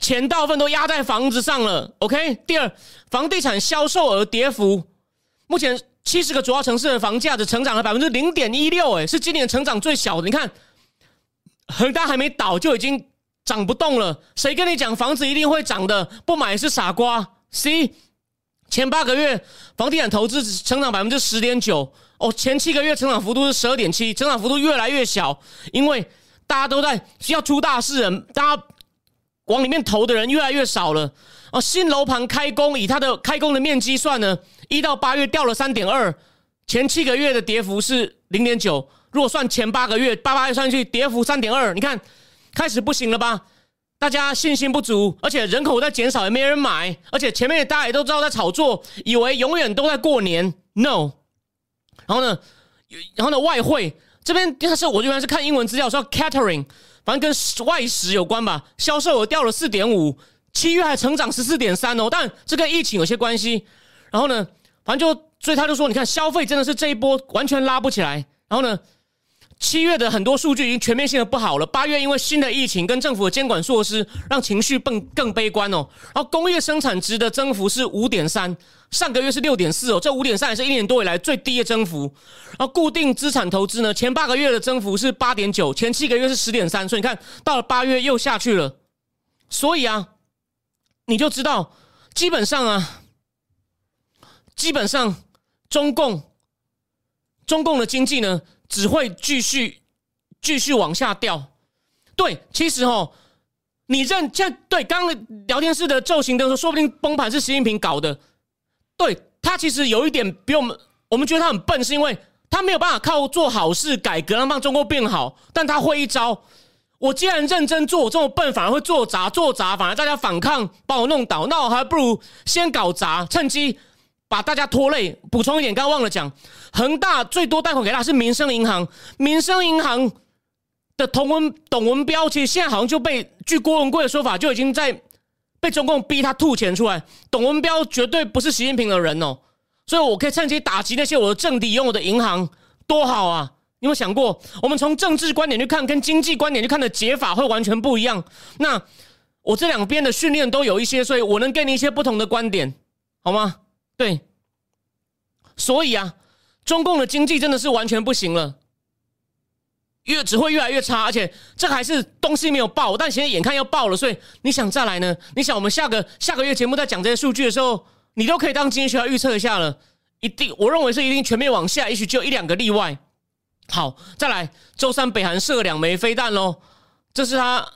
A: 钱大部分都压在房子上了。OK，第二，房地产销售额跌幅目前。七十个主要城市的房价的成长了百分之零点一六，哎，是今年成长最小的。你看，恒大还没倒就已经涨不动了。谁跟你讲房子一定会涨的？不买是傻瓜。C 前八个月房地产投资成长百分之十点九，哦，前七个月成长幅度是十二点七，成长幅度越来越小，因为大家都在需要出大事，人大家往里面投的人越来越少了。哦，新楼盘开工，以它的开工的面积算呢，一到八月掉了三点二，前七个月的跌幅是零点九。如果算前八个月，八八月算去，跌幅三点二，你看开始不行了吧？大家信心不足，而且人口在减少，也没人买，而且前面大家也都知道在炒作，以为永远都在过年，no。然后呢，然后呢，外汇这边，但是我这边是看英文资料说 catering，反正跟外食有关吧，销售额掉了四点五。七月还成长十四点三哦，但这跟疫情有些关系。然后呢，反正就所以他就说，你看消费真的是这一波完全拉不起来。然后呢，七月的很多数据已经全面性的不好了。八月因为新的疫情跟政府的监管措施，让情绪更更悲观哦。然后工业生产值的增幅是五点三，上个月是六点四哦，这五点三也是一年多以来最低的增幅。然后固定资产投资呢，前八个月的增幅是八点九，前七个月是十点三，所以你看到了八月又下去了。所以啊。你就知道，基本上啊，基本上中共中共的经济呢，只会继续继续往下掉。对，其实哦，你认这对刚刚聊天室的赵行灯说，说不定崩盘是习近平搞的。对他其实有一点比我们，我们觉得他很笨，是因为他没有办法靠做好事改革让中国变好，但他会一招。我既然认真做，我这么笨反而会做砸，做砸反而大家反抗，把我弄倒，那我还不如先搞砸，趁机把大家拖累。补充一点，刚忘了讲，恒大最多贷款给他是民生银行，民生银行的童文董文标，其实现在好像就被据郭文贵的说法，就已经在被中共逼他吐钱出来。董文标绝对不是习近平的人哦，所以我可以趁机打击那些我的政敌用我的银行，多好啊！你有想过，我们从政治观点去看，跟经济观点去看的解法会完全不一样。那我这两边的训练都有一些，所以我能给你一些不同的观点，好吗？对。所以啊，中共的经济真的是完全不行了，越只会越来越差，而且这还是东西没有爆，但现在眼看要爆了，所以你想再来呢？你想我们下个下个月节目在讲这些数据的时候，你都可以当经济学家预测一下了。一定，我认为是一定全面往下，也许只有一两个例外。好，再来，周三北韩射两枚飞弹喽，这是他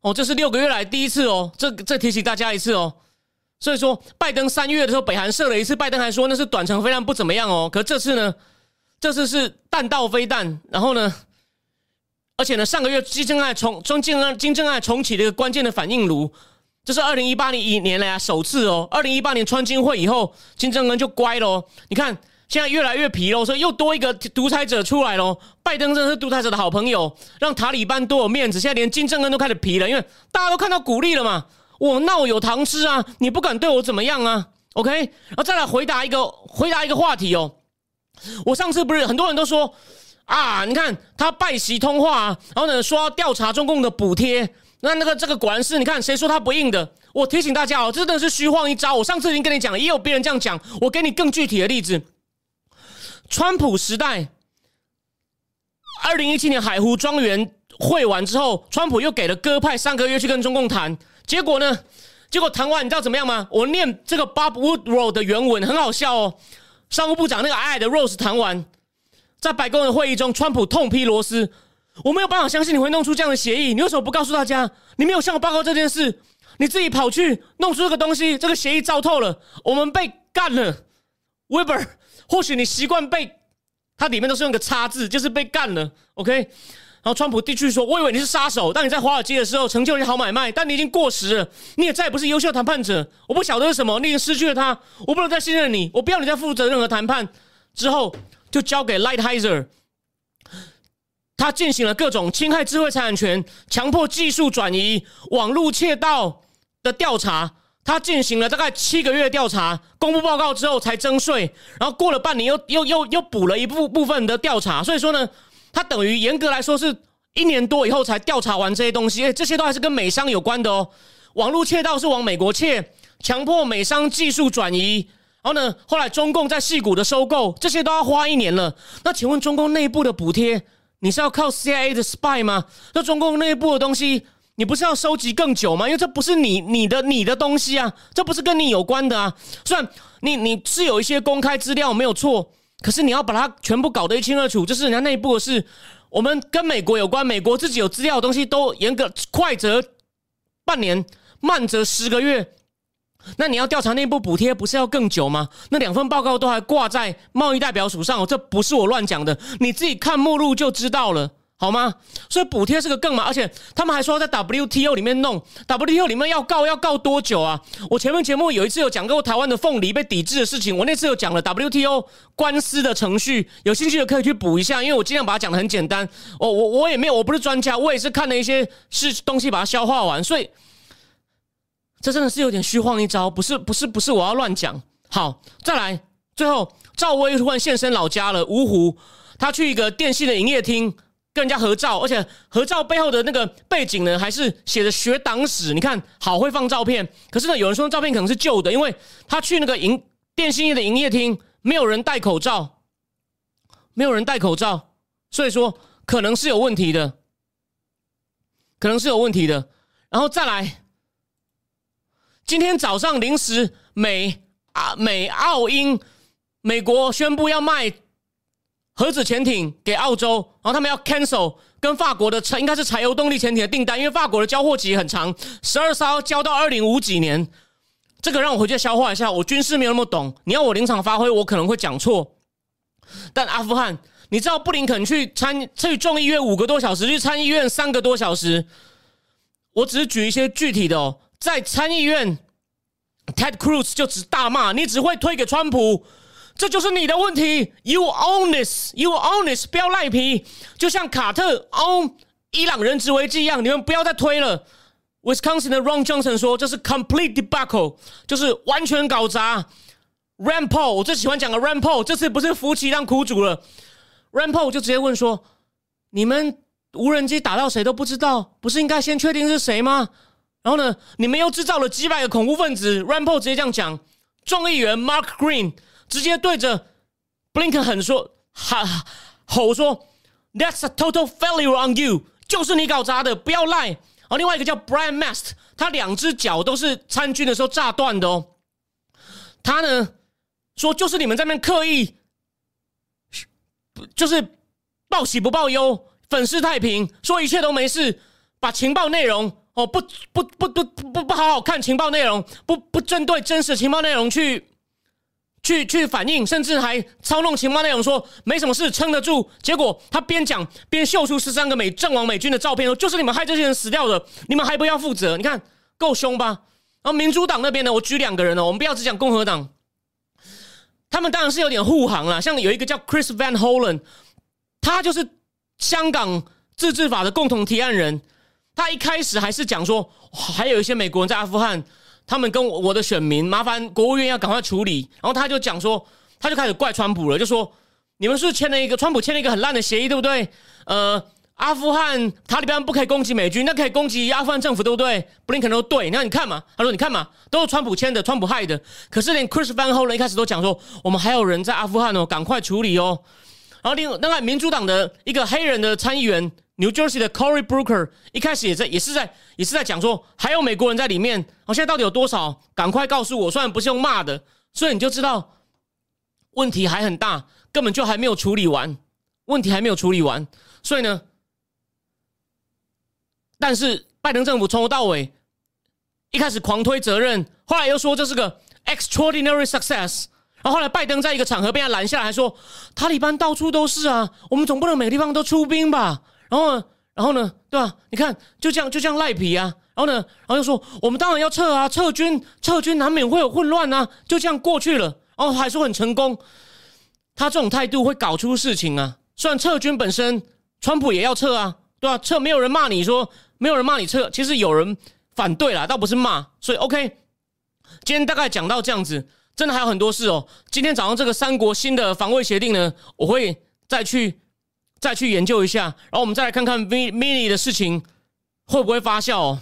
A: 哦，这是六个月来第一次哦，这这提醒大家一次哦。所以说，拜登三月的时候北韩射了一次，拜登还说那是短程飞弹不怎么样哦。可这次呢，这次是弹道飞弹，然后呢，而且呢，上个月金正恩重从金正金正恩重启了一个关键的反应炉，这是二零一八年一年来啊首次哦。二零一八年川金会以后，金正恩就乖了哦，你看。现在越来越皮了，所以又多一个独裁者出来喽。拜登真的是独裁者的好朋友，让塔利班多有面子。现在连金正恩都开始皮了，因为大家都看到鼓励了嘛。我闹有糖吃啊，你不敢对我怎么样啊？OK，然后再来回答一个回答一个话题哦。我上次不是很多人都说啊，你看他拜习通话，然后呢说要调查中共的补贴，那那个这个果然是，你看谁说他不硬的？我提醒大家哦，这真的是虚晃一招。我上次已经跟你讲了，也有别人这样讲。我给你更具体的例子：川普时代，二零一七年海湖庄园会完之后，川普又给了鸽派三个月去跟中共谈，结果呢？结果谈完，你知道怎么样吗？我念这个 Bob Woodrow 的原文，很好笑哦。商务部长那个矮矮的 Rose 谈完，在白宫的会议中，川普痛批罗斯：“我没有办法相信你会弄出这样的协议，你为什么不告诉大家？你没有向我报告这件事，你自己跑去弄出这个东西，这个协议糟透了，我们被干了。” Weber，或许你习惯被它里面都是用个叉字，就是被干了。OK。然后川普继续说：“我以为你是杀手，当你在华尔街的时候成就你好买卖，但你已经过时了，你也再也不是优秀谈判者。我不晓得是什么，你已经失去了他，我不能再信任你，我不要你再负责任何谈判。”之后就交给 Lighthizer，他进行了各种侵害智慧财产权、强迫技术转移、网络窃盗的调查。他进行了大概七个月调查，公布报告之后才征税，然后过了半年又又又又补了一部部分的调查。所以说呢。他等于严格来说是一年多以后才调查完这些东西，这些都还是跟美商有关的哦。网络窃盗是往美国窃，强迫美商技术转移，然后呢，后来中共在细股的收购，这些都要花一年了。那请问中共内部的补贴，你是要靠 CIA 的 spy 吗？那中共内部的东西，你不是要收集更久吗？因为这不是你你的你的东西啊，这不是跟你有关的啊。虽然你你是有一些公开资料没有错。可是你要把它全部搞得一清二楚，就是人家内部的事。我们跟美国有关，美国自己有资料的东西都严格，快则半年，慢则十个月。那你要调查内部补贴，不是要更久吗？那两份报告都还挂在贸易代表署上，这不是我乱讲的，你自己看目录就知道了。好吗？所以补贴是个更嘛，而且他们还说在 WTO 里面弄，WTO 里面要告要告多久啊？我前面节目有一次有讲过台湾的凤梨被抵制的事情，我那次有讲了 WTO 官司的程序，有兴趣的可以去补一下，因为我尽量把它讲的很简单。我我我也没有，我不是专家，我也是看了一些是东西把它消化完，所以这真的是有点虚晃一招，不是不是不是我要乱讲。好，再来，最后赵薇突然现身老家了，芜湖，他去一个电信的营业厅。跟人家合照，而且合照背后的那个背景呢，还是写着学党史。你看好会放照片，可是呢，有人说照片可能是旧的，因为他去那个营电信业的营业厅，没有人戴口罩，没有人戴口罩，所以说可能是有问题的，可能是有问题的。然后再来，今天早上临时美啊美澳英美国宣布要卖。核子潜艇给澳洲，然后他们要 cancel 跟法国的应该是柴油动力潜艇的订单，因为法国的交货期很长，十二艘交到二零五几年。这个让我回去消化一下。我军事没有那么懂，你要我临场发挥，我可能会讲错。但阿富汗，你知道布林肯去参去众议院五个多小时，去参议院三个多小时。我只是举一些具体的哦，在参议院，Ted Cruz 就只大骂，你只会推给川普。这就是你的问题，You own this，You own this，不要赖皮，就像卡特 on 伊朗人质危机一样，你们不要再推了。Wisconsin 的 Ron Johnson 说这是 complete debacle，就是完全搞砸。Rand Paul，我最喜欢讲的 Rand Paul，这次不是福奇当苦主了。Rand Paul 就直接问说：“你们无人机打到谁都不知道，不是应该先确定是谁吗？”然后呢，你们又制造了几百个恐怖分子。Rand Paul 直接这样讲。众议员 Mark Green。直接对着布林肯很说喊吼说：“That's a total failure on you，就是你搞砸的，不要赖。”而另外一个叫 Brian Mast，他两只脚都是参军的时候炸断的哦。他呢说：“就是你们在那边刻意，就是报喜不报忧，粉饰太平，说一切都没事，把情报内容哦不不不不不不好好看情报内容，不不针对真实情报内容去。”去去反映，甚至还操弄情报内容，说没什么事，撑得住。结果他边讲边秀出十三个美阵亡美军的照片，说就是你们害这些人死掉的，你们还不要负责？你看够凶吧？然后民主党那边呢，我举两个人哦，我们不要只讲共和党，他们当然是有点护航了。像有一个叫 Chris Van Hollen，他就是香港自治法的共同提案人，他一开始还是讲说，还有一些美国人在阿富汗。他们跟我我的选民麻烦国务院要赶快处理，然后他就讲说，他就开始怪川普了，就说你们是签了一个川普签了一个很烂的协议，对不对？呃阿富汗塔利班不可以攻击美军，那可以攻击阿富汗政府，对不对？布林肯都对，那你看嘛，他说你看嘛，都是川普签的，川普害的。可是连 Chris Van Hollen 一开始都讲说，我们还有人在阿富汗哦，赶快处理哦。然后另另外民主党的一个黑人的参议员 New Jersey 的 Corey Brooker 一开始也在也是在也是在讲说，还有美国人在里面。好，现在到底有多少？赶快告诉我！虽然不是用骂的，所以你就知道问题还很大，根本就还没有处理完，问题还没有处理完。所以呢？但是拜登政府从头到尾一开始狂推责任，后来又说这是个 extraordinary success，然后后来拜登在一个场合被他拦下来，还说塔利班到处都是啊，我们总不能每个地方都出兵吧？然后呢，然后呢，对吧？你看就这样就这样赖皮啊！然后呢，然后又说我们当然要撤啊，撤军撤军难免会有混乱啊，就这样过去了。然后还说很成功，他这种态度会搞出事情啊！虽然撤军本身，川普也要撤啊，对吧？撤没有人骂你说。没有人骂你撤，其实有人反对啦，倒不是骂，所以 OK。今天大概讲到这样子，真的还有很多事哦。今天早上这个三国新的防卫协定呢，我会再去再去研究一下，然后我们再来看看 Mini 的事情会不会发酵，哦，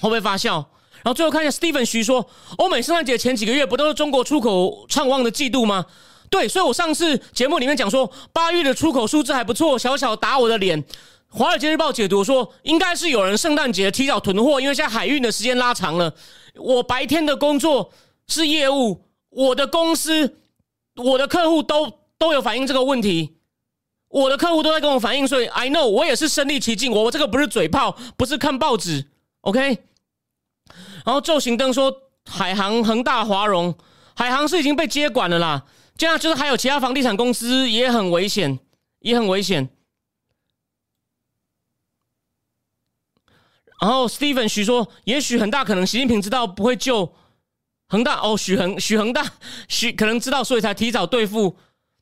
A: 会不会发酵？然后最后看一下 Steven 徐说，欧美圣诞节前几个月不都是中国出口畅旺的季度吗？对，所以我上次节目里面讲说，八月的出口数字还不错，小小打我的脸。《华尔街日报》解读说，应该是有人圣诞节提早囤货，因为现在海运的时间拉长了。我白天的工作是业务，我的公司、我的客户都都有反映这个问题，我的客户都在跟我反映，所以 I know 我也是身临其境。我这个不是嘴炮，不是看报纸，OK。然后周行登说，海航、恒大、华融，海航是已经被接管了啦。这样就是还有其他房地产公司也很危险，也很危险。然后，Steven 许说，也许很大可能，习近平知道不会救恒大哦，许恒许恒大许可能知道，所以才提早对付，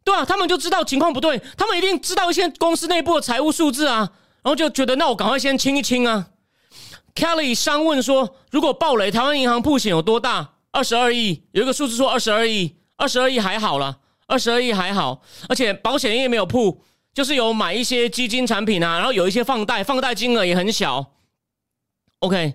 A: 对啊，他们就知道情况不对，他们一定知道一些公司内部的财务数字啊，然后就觉得那我赶快先清一清啊。Kelly 商问说，如果暴雷，台湾银行破险有多大？二十二亿，有一个数字说二十二亿，二十二亿还好了，二十二亿还好，而且保险业没有破，就是有买一些基金产品啊，然后有一些放贷，放贷金额也很小。OK，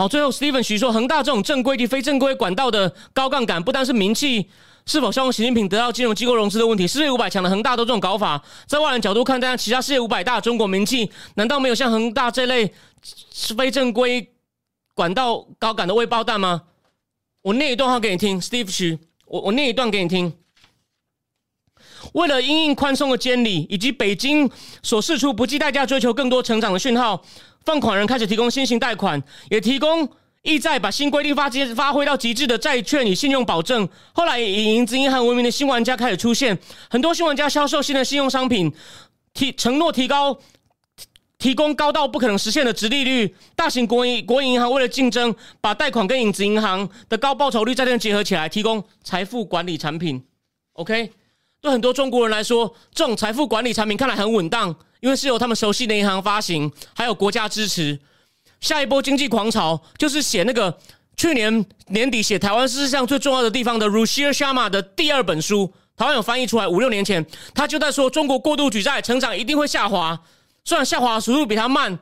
A: 好，最后 Steven 徐说，恒大这种正规及非正规管道的高杠杆，不单是名气是否像习近平得到金融机构融资的问题，世界五百强的恒大都这种搞法，在外人角度看，但其他世界五百大中国名气，难道没有像恒大这类非正规管道高杆的未爆弹吗？我念一段话给你听，Steve 徐，我我念一段给你听。为了因应宽松的监理，以及北京所释出不计代价追求更多成长的讯号，放款人开始提供新型贷款，也提供意在把新规定发接发挥到极致的债券与信用保证。后来以银子银行闻名的新玩家开始出现，很多新玩家销售新的信用商品，提承诺提高提供高到不可能实现的值利率。大型国营国营银行为了竞争，把贷款跟影子银行的高报酬率债券结合起来，提供财富管理产品。OK。对很多中国人来说，这种财富管理产品看来很稳当，因为是由他们熟悉的银行发行，还有国家支持。下一波经济狂潮就是写那个去年年底写台湾事实上最重要的地方的 Rushir Sharma 的第二本书，台湾有翻译出来。五六年前，他就在说中国过度举债，成长一定会下滑。虽然下滑速度比他慢，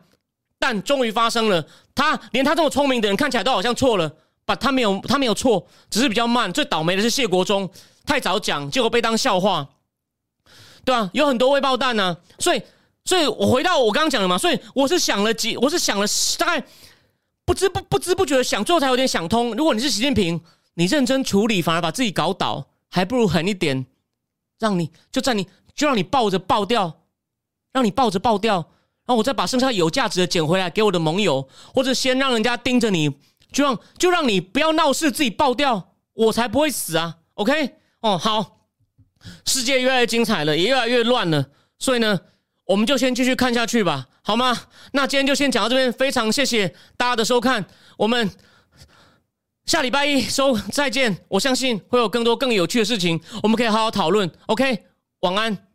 A: 但终于发生了。他连他这么聪明的人看起来都好像错了，把他没有他没有错，只是比较慢。最倒霉的是谢国忠。太早讲，结果被当笑话，对吧？有很多未爆弹呢，所以，所以我回到我刚刚讲的嘛，所以我是想了几，我是想了大概不知不不知不觉的想，最后才有点想通。如果你是习近平，你认真处理，反而把自己搞倒，还不如狠一点，让你就在你就让你抱着爆掉，让你抱着爆掉，然后我再把剩下有价值的捡回来给我的盟友，或者先让人家盯着你，就让就让你不要闹事，自己爆掉，我才不会死啊！OK。哦，好，世界越来越精彩了，也越来越乱了，所以呢，我们就先继续看下去吧，好吗？那今天就先讲到这边，非常谢谢大家的收看，我们下礼拜一收再见，我相信会有更多更有趣的事情，我们可以好好讨论。OK，晚安。